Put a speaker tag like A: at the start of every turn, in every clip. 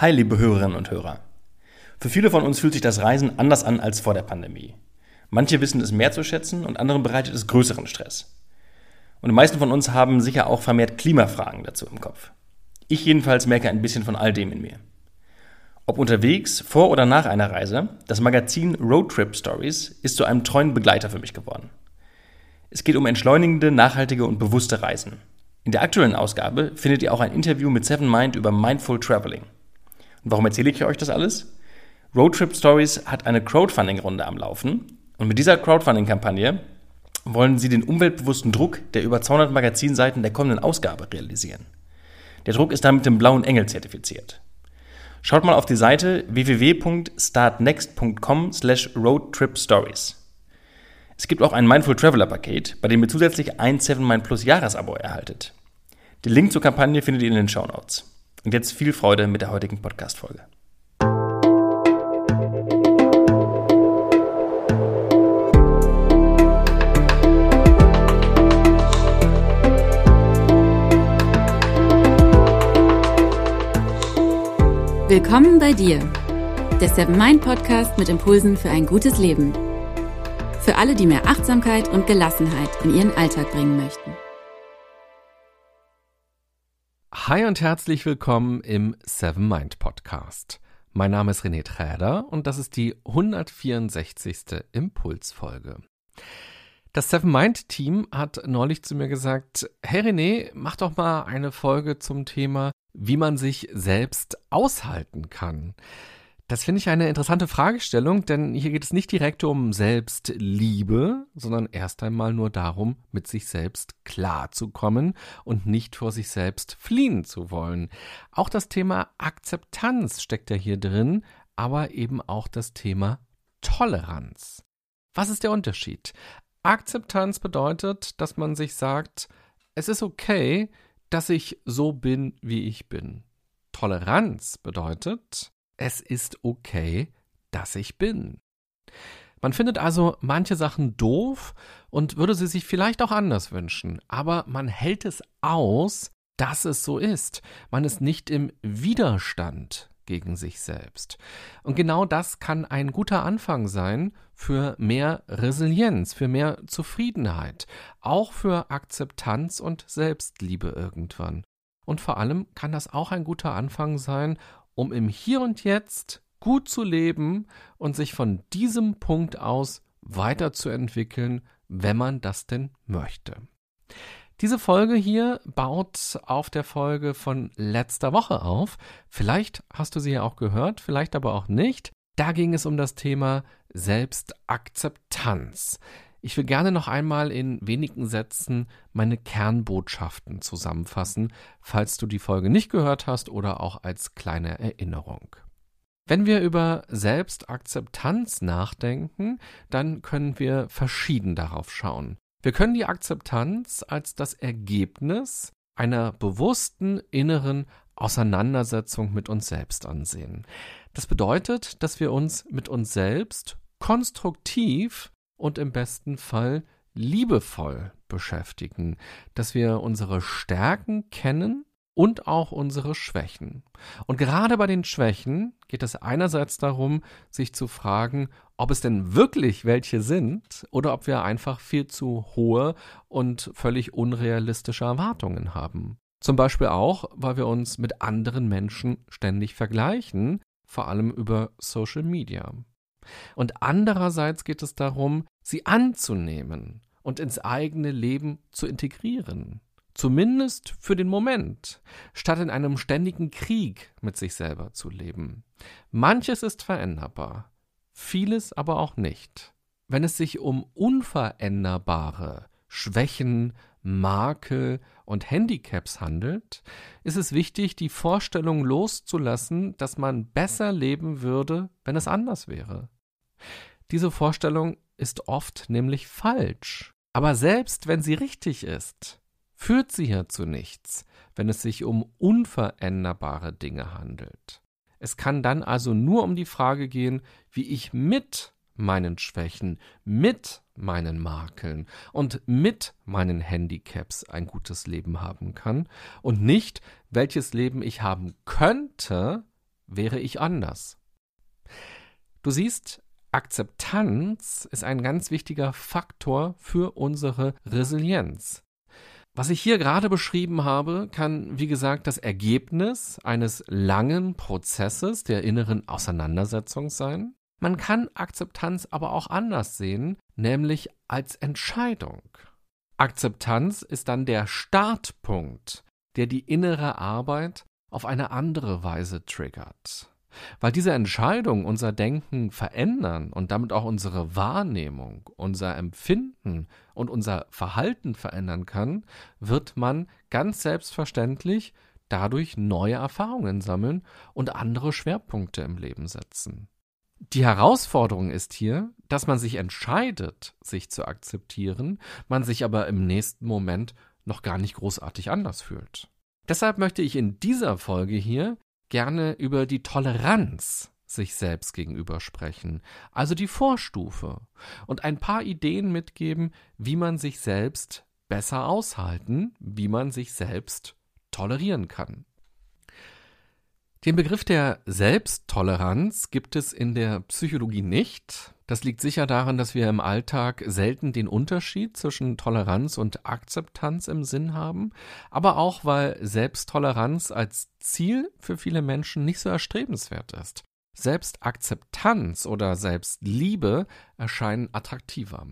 A: Hi, liebe Hörerinnen und Hörer. Für viele von uns fühlt sich das Reisen anders an als vor der Pandemie. Manche wissen es mehr zu schätzen und anderen bereitet es größeren Stress. Und die meisten von uns haben sicher auch vermehrt Klimafragen dazu im Kopf. Ich jedenfalls merke ein bisschen von all dem in mir. Ob unterwegs, vor oder nach einer Reise, das Magazin Roadtrip Stories ist zu einem treuen Begleiter für mich geworden. Es geht um entschleunigende, nachhaltige und bewusste Reisen. In der aktuellen Ausgabe findet ihr auch ein Interview mit Seven Mind über Mindful Traveling. Und warum erzähle ich euch das alles? Roadtrip Stories hat eine Crowdfunding-Runde am Laufen. Und mit dieser Crowdfunding-Kampagne wollen sie den umweltbewussten Druck der über 200 Magazinseiten der kommenden Ausgabe realisieren. Der Druck ist damit dem blauen Engel zertifiziert. Schaut mal auf die Seite www.startnext.com slash roadtripstories. Es gibt auch ein Mindful Traveler Paket, bei dem ihr zusätzlich ein 7 Mind Plus Jahresabo erhaltet. Den Link zur Kampagne findet ihr in den Show Notes. Und jetzt viel Freude mit der heutigen Podcast-Folge.
B: Willkommen bei dir, der Seven Mind Podcast mit Impulsen für ein gutes Leben. Für alle, die mehr Achtsamkeit und Gelassenheit in ihren Alltag bringen möchten.
C: Hi und herzlich willkommen im Seven Mind Podcast. Mein Name ist René Träder und das ist die 164. Impulsfolge. Das Seven Mind Team hat neulich zu mir gesagt, hey René, mach doch mal eine Folge zum Thema, wie man sich selbst aushalten kann. Das finde ich eine interessante Fragestellung, denn hier geht es nicht direkt um Selbstliebe, sondern erst einmal nur darum, mit sich selbst klarzukommen und nicht vor sich selbst fliehen zu wollen. Auch das Thema Akzeptanz steckt ja hier drin, aber eben auch das Thema Toleranz. Was ist der Unterschied? Akzeptanz bedeutet, dass man sich sagt, es ist okay, dass ich so bin, wie ich bin. Toleranz bedeutet, es ist okay, dass ich bin. Man findet also manche Sachen doof und würde sie sich vielleicht auch anders wünschen, aber man hält es aus, dass es so ist. Man ist nicht im Widerstand gegen sich selbst. Und genau das kann ein guter Anfang sein für mehr Resilienz, für mehr Zufriedenheit, auch für Akzeptanz und Selbstliebe irgendwann. Und vor allem kann das auch ein guter Anfang sein, um im Hier und Jetzt gut zu leben und sich von diesem Punkt aus weiterzuentwickeln, wenn man das denn möchte. Diese Folge hier baut auf der Folge von letzter Woche auf. Vielleicht hast du sie ja auch gehört, vielleicht aber auch nicht. Da ging es um das Thema Selbstakzeptanz. Ich will gerne noch einmal in wenigen Sätzen meine Kernbotschaften zusammenfassen, falls du die Folge nicht gehört hast oder auch als kleine Erinnerung. Wenn wir über Selbstakzeptanz nachdenken, dann können wir verschieden darauf schauen. Wir können die Akzeptanz als das Ergebnis einer bewussten inneren Auseinandersetzung mit uns selbst ansehen. Das bedeutet, dass wir uns mit uns selbst konstruktiv und im besten Fall liebevoll beschäftigen, dass wir unsere Stärken kennen und auch unsere Schwächen. Und gerade bei den Schwächen geht es einerseits darum, sich zu fragen, ob es denn wirklich welche sind oder ob wir einfach viel zu hohe und völlig unrealistische Erwartungen haben. Zum Beispiel auch, weil wir uns mit anderen Menschen ständig vergleichen, vor allem über Social Media. Und andererseits geht es darum, sie anzunehmen und ins eigene Leben zu integrieren. Zumindest für den Moment, statt in einem ständigen Krieg mit sich selber zu leben. Manches ist veränderbar, vieles aber auch nicht. Wenn es sich um unveränderbare Schwächen, Makel und Handicaps handelt, ist es wichtig, die Vorstellung loszulassen, dass man besser leben würde, wenn es anders wäre. Diese Vorstellung ist oft nämlich falsch. Aber selbst wenn sie richtig ist, führt sie ja zu nichts, wenn es sich um unveränderbare Dinge handelt. Es kann dann also nur um die Frage gehen, wie ich mit meinen Schwächen, mit meinen Makeln und mit meinen Handicaps ein gutes Leben haben kann und nicht, welches Leben ich haben könnte, wäre ich anders. Du siehst, Akzeptanz ist ein ganz wichtiger Faktor für unsere Resilienz. Was ich hier gerade beschrieben habe, kann, wie gesagt, das Ergebnis eines langen Prozesses der inneren Auseinandersetzung sein. Man kann Akzeptanz aber auch anders sehen, nämlich als Entscheidung. Akzeptanz ist dann der Startpunkt, der die innere Arbeit auf eine andere Weise triggert. Weil diese Entscheidung unser Denken verändern und damit auch unsere Wahrnehmung, unser Empfinden und unser Verhalten verändern kann, wird man ganz selbstverständlich dadurch neue Erfahrungen sammeln und andere Schwerpunkte im Leben setzen. Die Herausforderung ist hier, dass man sich entscheidet, sich zu akzeptieren, man sich aber im nächsten Moment noch gar nicht großartig anders fühlt. Deshalb möchte ich in dieser Folge hier gerne über die Toleranz sich selbst gegenüber sprechen, also die Vorstufe, und ein paar Ideen mitgeben, wie man sich selbst besser aushalten, wie man sich selbst tolerieren kann. Den Begriff der Selbsttoleranz gibt es in der Psychologie nicht. Das liegt sicher daran, dass wir im Alltag selten den Unterschied zwischen Toleranz und Akzeptanz im Sinn haben, aber auch weil Selbsttoleranz als Ziel für viele Menschen nicht so erstrebenswert ist. Selbstakzeptanz oder Selbstliebe erscheinen attraktiver.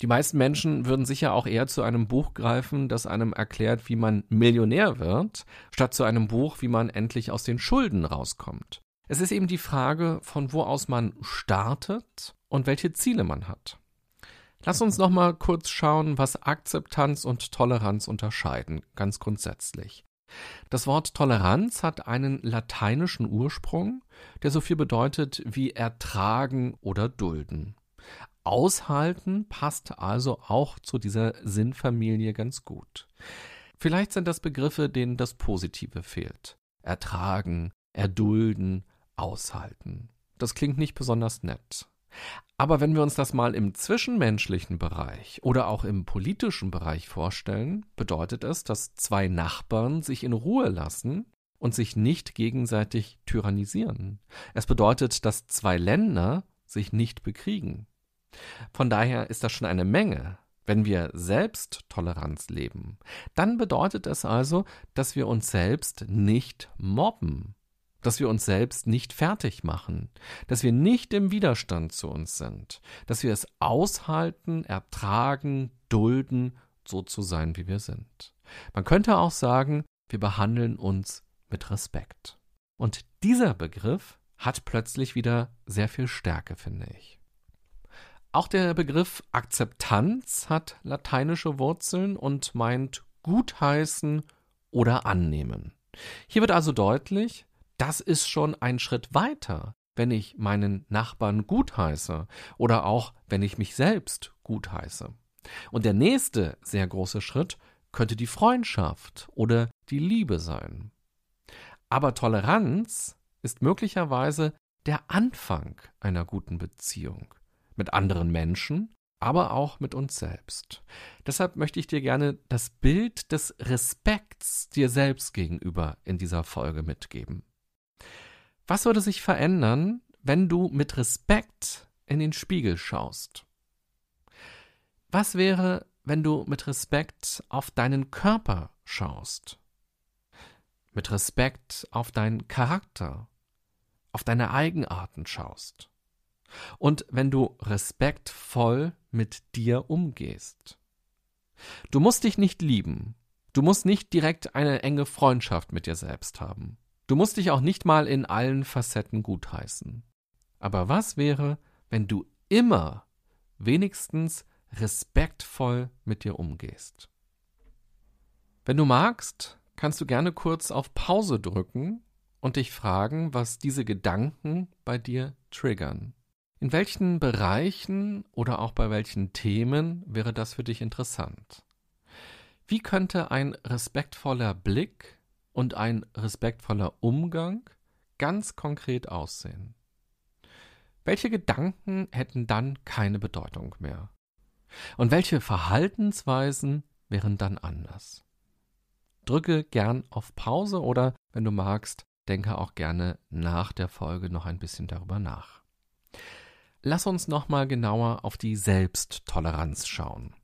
C: Die meisten Menschen würden sicher auch eher zu einem Buch greifen, das einem erklärt, wie man Millionär wird, statt zu einem Buch, wie man endlich aus den Schulden rauskommt. Es ist eben die Frage, von wo aus man startet und welche Ziele man hat. Lass uns noch mal kurz schauen, was Akzeptanz und Toleranz unterscheiden, ganz grundsätzlich. Das Wort Toleranz hat einen lateinischen Ursprung, der so viel bedeutet wie ertragen oder dulden. Aushalten passt also auch zu dieser Sinnfamilie ganz gut. Vielleicht sind das Begriffe, denen das Positive fehlt. Ertragen, erdulden, aushalten. Das klingt nicht besonders nett. Aber wenn wir uns das mal im zwischenmenschlichen Bereich oder auch im politischen Bereich vorstellen, bedeutet es, dass zwei Nachbarn sich in Ruhe lassen und sich nicht gegenseitig tyrannisieren. Es bedeutet, dass zwei Länder sich nicht bekriegen. Von daher ist das schon eine Menge. Wenn wir Selbsttoleranz leben, dann bedeutet es also, dass wir uns selbst nicht mobben, dass wir uns selbst nicht fertig machen, dass wir nicht im Widerstand zu uns sind, dass wir es aushalten, ertragen, dulden, so zu sein, wie wir sind. Man könnte auch sagen, wir behandeln uns mit Respekt. Und dieser Begriff hat plötzlich wieder sehr viel Stärke, finde ich. Auch der Begriff Akzeptanz hat lateinische Wurzeln und meint gutheißen oder annehmen. Hier wird also deutlich, das ist schon ein Schritt weiter, wenn ich meinen Nachbarn gutheiße oder auch wenn ich mich selbst gutheiße. Und der nächste sehr große Schritt könnte die Freundschaft oder die Liebe sein. Aber Toleranz ist möglicherweise der Anfang einer guten Beziehung mit anderen Menschen, aber auch mit uns selbst. Deshalb möchte ich dir gerne das Bild des Respekts dir selbst gegenüber in dieser Folge mitgeben. Was würde sich verändern, wenn du mit Respekt in den Spiegel schaust? Was wäre, wenn du mit Respekt auf deinen Körper schaust? Mit Respekt auf deinen Charakter, auf deine Eigenarten schaust? Und wenn du respektvoll mit dir umgehst. Du musst dich nicht lieben. Du musst nicht direkt eine enge Freundschaft mit dir selbst haben. Du musst dich auch nicht mal in allen Facetten gutheißen. Aber was wäre, wenn du immer wenigstens respektvoll mit dir umgehst? Wenn du magst, kannst du gerne kurz auf Pause drücken und dich fragen, was diese Gedanken bei dir triggern. In welchen Bereichen oder auch bei welchen Themen wäre das für dich interessant? Wie könnte ein respektvoller Blick und ein respektvoller Umgang ganz konkret aussehen? Welche Gedanken hätten dann keine Bedeutung mehr? Und welche Verhaltensweisen wären dann anders? Drücke gern auf Pause oder, wenn du magst, denke auch gerne nach der Folge noch ein bisschen darüber nach. Lass uns nochmal genauer auf die Selbsttoleranz schauen.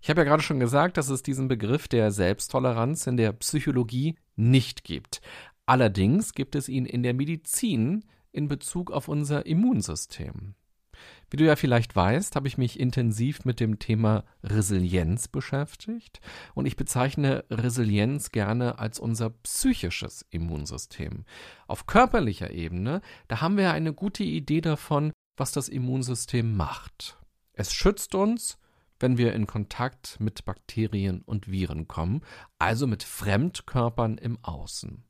C: Ich habe ja gerade schon gesagt, dass es diesen Begriff der Selbsttoleranz in der Psychologie nicht gibt. Allerdings gibt es ihn in der Medizin in Bezug auf unser Immunsystem. Wie du ja vielleicht weißt, habe ich mich intensiv mit dem Thema Resilienz beschäftigt und ich bezeichne Resilienz gerne als unser psychisches Immunsystem. Auf körperlicher Ebene, da haben wir eine gute Idee davon, was das Immunsystem macht. Es schützt uns, wenn wir in Kontakt mit Bakterien und Viren kommen, also mit Fremdkörpern im Außen.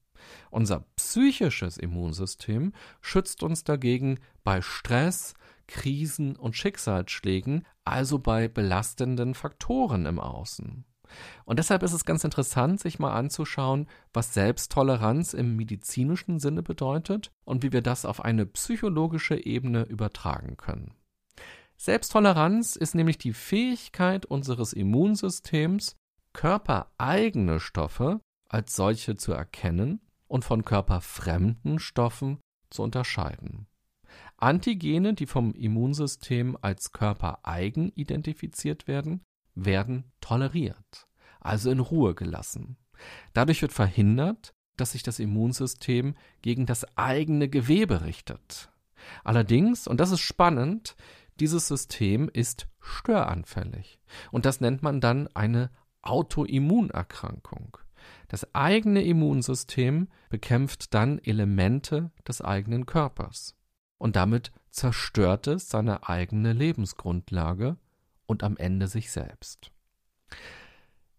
C: Unser psychisches Immunsystem schützt uns dagegen bei Stress, Krisen und Schicksalsschlägen, also bei belastenden Faktoren im Außen. Und deshalb ist es ganz interessant, sich mal anzuschauen, was Selbsttoleranz im medizinischen Sinne bedeutet und wie wir das auf eine psychologische Ebene übertragen können. Selbsttoleranz ist nämlich die Fähigkeit unseres Immunsystems, körpereigene Stoffe als solche zu erkennen und von körperfremden Stoffen zu unterscheiden. Antigene, die vom Immunsystem als körpereigen identifiziert werden, werden toleriert, also in Ruhe gelassen. Dadurch wird verhindert, dass sich das Immunsystem gegen das eigene Gewebe richtet. Allerdings, und das ist spannend, dieses System ist störanfällig. Und das nennt man dann eine Autoimmunerkrankung. Das eigene Immunsystem bekämpft dann Elemente des eigenen Körpers und damit zerstört es seine eigene Lebensgrundlage und am Ende sich selbst.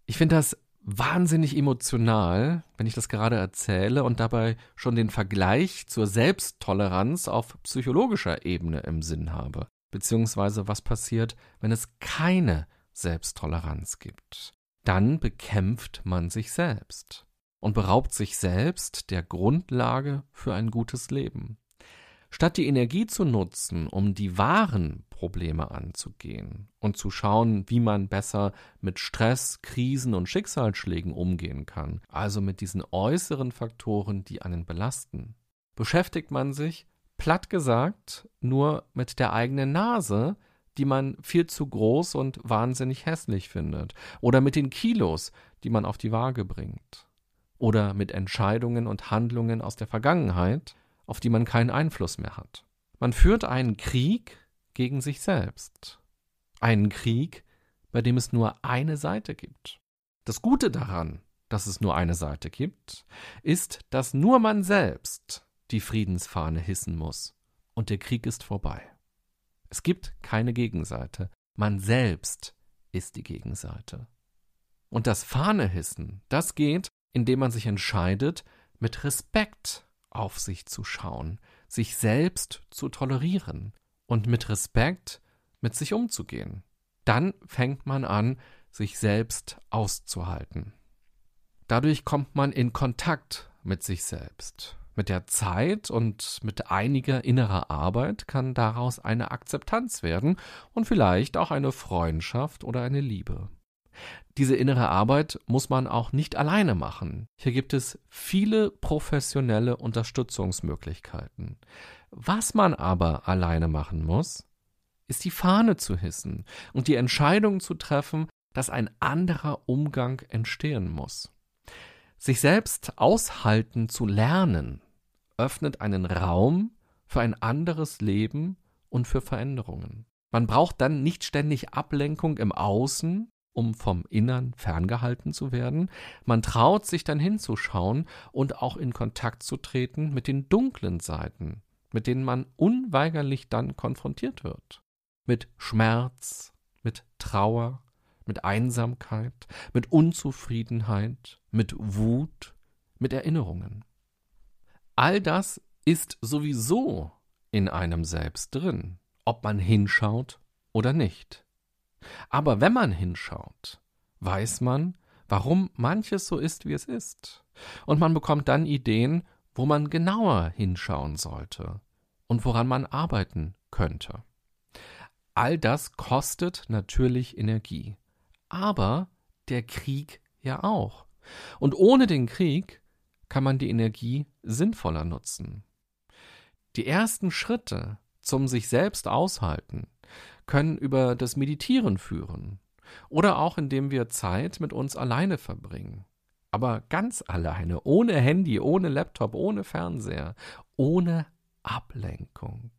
C: Ich finde das wahnsinnig emotional, wenn ich das gerade erzähle und dabei schon den Vergleich zur Selbsttoleranz auf psychologischer Ebene im Sinn habe, beziehungsweise was passiert, wenn es keine Selbsttoleranz gibt. Dann bekämpft man sich selbst und beraubt sich selbst der Grundlage für ein gutes Leben. Statt die Energie zu nutzen, um die wahren Probleme anzugehen und zu schauen, wie man besser mit Stress, Krisen und Schicksalsschlägen umgehen kann, also mit diesen äußeren Faktoren, die einen belasten, beschäftigt man sich, platt gesagt, nur mit der eigenen Nase, die man viel zu groß und wahnsinnig hässlich findet, oder mit den Kilos, die man auf die Waage bringt, oder mit Entscheidungen und Handlungen aus der Vergangenheit, auf die man keinen Einfluss mehr hat. Man führt einen Krieg gegen sich selbst. Einen Krieg, bei dem es nur eine Seite gibt. Das Gute daran, dass es nur eine Seite gibt, ist, dass nur man selbst die Friedensfahne hissen muss. Und der Krieg ist vorbei. Es gibt keine Gegenseite. Man selbst ist die Gegenseite. Und das Fahnehissen, das geht, indem man sich entscheidet, mit Respekt auf sich zu schauen, sich selbst zu tolerieren und mit Respekt mit sich umzugehen. Dann fängt man an, sich selbst auszuhalten. Dadurch kommt man in Kontakt mit sich selbst. Mit der Zeit und mit einiger innerer Arbeit kann daraus eine Akzeptanz werden und vielleicht auch eine Freundschaft oder eine Liebe. Diese innere Arbeit muss man auch nicht alleine machen. Hier gibt es viele professionelle Unterstützungsmöglichkeiten. Was man aber alleine machen muss, ist die Fahne zu hissen und die Entscheidung zu treffen, dass ein anderer Umgang entstehen muss. Sich selbst aushalten zu lernen, öffnet einen Raum für ein anderes Leben und für Veränderungen. Man braucht dann nicht ständig Ablenkung im Außen, um vom Innern ferngehalten zu werden. Man traut sich dann hinzuschauen und auch in Kontakt zu treten mit den dunklen Seiten, mit denen man unweigerlich dann konfrontiert wird. Mit Schmerz, mit Trauer, mit Einsamkeit, mit Unzufriedenheit, mit Wut, mit Erinnerungen. All das ist sowieso in einem selbst drin, ob man hinschaut oder nicht. Aber wenn man hinschaut, weiß man, warum manches so ist, wie es ist. Und man bekommt dann Ideen, wo man genauer hinschauen sollte und woran man arbeiten könnte. All das kostet natürlich Energie. Aber der Krieg ja auch. Und ohne den Krieg kann man die Energie sinnvoller nutzen. Die ersten Schritte zum sich selbst aushalten können über das Meditieren führen oder auch indem wir Zeit mit uns alleine verbringen. Aber ganz alleine, ohne Handy, ohne Laptop, ohne Fernseher, ohne Ablenkung.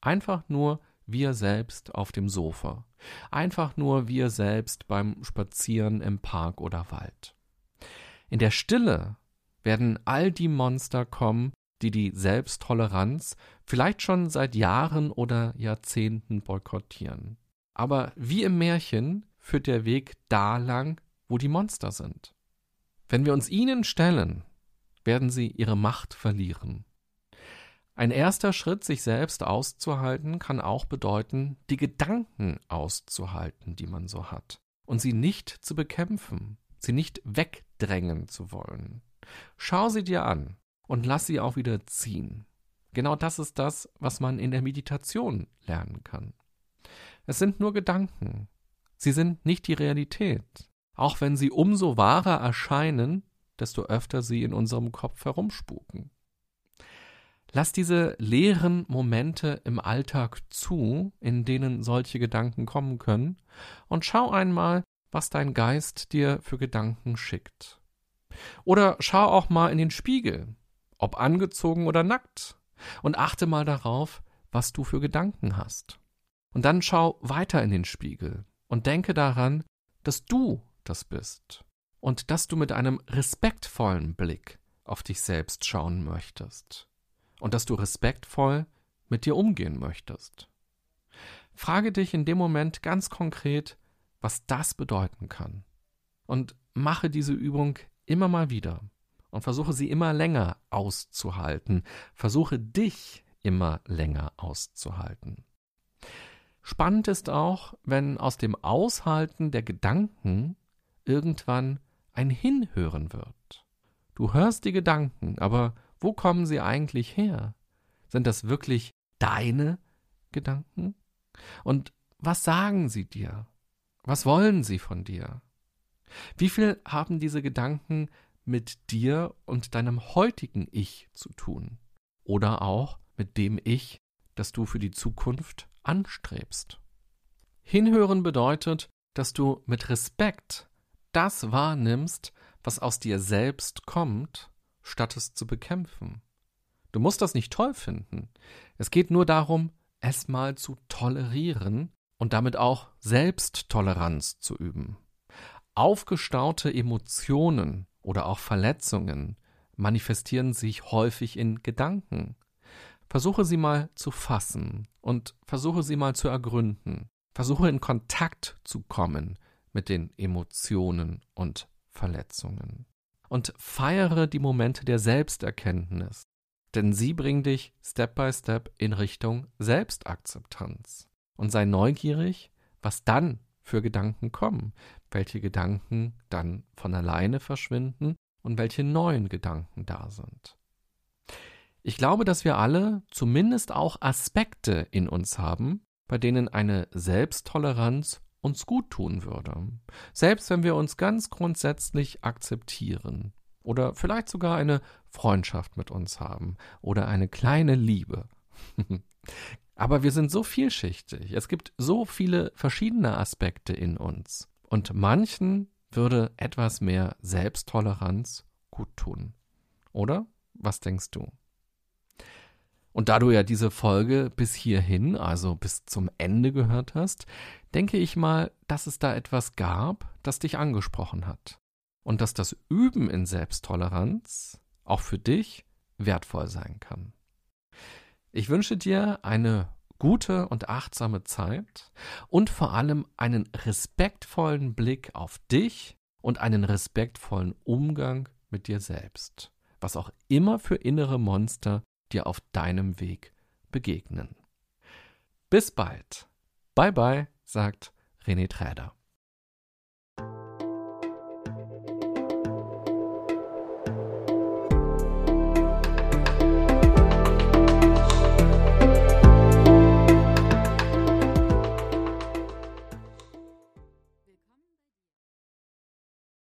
C: Einfach nur wir selbst auf dem Sofa. Einfach nur wir selbst beim Spazieren im Park oder Wald. In der Stille werden all die Monster kommen, die die Selbsttoleranz vielleicht schon seit Jahren oder Jahrzehnten boykottieren. Aber wie im Märchen führt der Weg da lang, wo die Monster sind. Wenn wir uns ihnen stellen, werden sie ihre Macht verlieren. Ein erster Schritt, sich selbst auszuhalten, kann auch bedeuten, die Gedanken auszuhalten, die man so hat, und sie nicht zu bekämpfen, sie nicht wegdrängen zu wollen. Schau sie dir an und lass sie auch wieder ziehen. Genau das ist das, was man in der Meditation lernen kann. Es sind nur Gedanken. Sie sind nicht die Realität. Auch wenn sie umso wahrer erscheinen, desto öfter sie in unserem Kopf herumspuken. Lass diese leeren Momente im Alltag zu, in denen solche Gedanken kommen können, und schau einmal, was dein Geist dir für Gedanken schickt. Oder schau auch mal in den Spiegel, ob angezogen oder nackt, und achte mal darauf, was du für Gedanken hast. Und dann schau weiter in den Spiegel und denke daran, dass du das bist und dass du mit einem respektvollen Blick auf dich selbst schauen möchtest und dass du respektvoll mit dir umgehen möchtest. Frage dich in dem Moment ganz konkret, was das bedeuten kann. Und mache diese Übung immer mal wieder und versuche sie immer länger auszuhalten. Versuche dich immer länger auszuhalten. Spannend ist auch, wenn aus dem Aushalten der Gedanken irgendwann ein Hinhören wird. Du hörst die Gedanken, aber wo kommen sie eigentlich her? Sind das wirklich deine Gedanken? Und was sagen sie dir? Was wollen sie von dir? Wie viel haben diese Gedanken mit dir und deinem heutigen Ich zu tun? Oder auch mit dem Ich, das du für die Zukunft anstrebst? Hinhören bedeutet, dass du mit Respekt das wahrnimmst, was aus dir selbst kommt statt es zu bekämpfen. Du musst das nicht toll finden. Es geht nur darum, es mal zu tolerieren und damit auch Selbsttoleranz zu üben. Aufgestaute Emotionen oder auch Verletzungen manifestieren sich häufig in Gedanken. Versuche sie mal zu fassen und versuche sie mal zu ergründen. Versuche in Kontakt zu kommen mit den Emotionen und Verletzungen und feiere die Momente der Selbsterkenntnis, denn sie bringen dich Step by Step in Richtung Selbstakzeptanz. Und sei neugierig, was dann für Gedanken kommen, welche Gedanken dann von alleine verschwinden und welche neuen Gedanken da sind. Ich glaube, dass wir alle zumindest auch Aspekte in uns haben, bei denen eine Selbsttoleranz uns gut tun würde. Selbst wenn wir uns ganz grundsätzlich akzeptieren oder vielleicht sogar eine Freundschaft mit uns haben oder eine kleine Liebe. Aber wir sind so vielschichtig. Es gibt so viele verschiedene Aspekte in uns. Und manchen würde etwas mehr Selbsttoleranz gut tun. Oder? Was denkst du? Und da du ja diese Folge bis hierhin, also bis zum Ende gehört hast, denke ich mal, dass es da etwas gab, das dich angesprochen hat. Und dass das Üben in Selbsttoleranz auch für dich wertvoll sein kann. Ich wünsche dir eine gute und achtsame Zeit und vor allem einen respektvollen Blick auf dich und einen respektvollen Umgang mit dir selbst, was auch immer für innere Monster dir auf deinem Weg begegnen. Bis bald. Bye bye, sagt René Träder.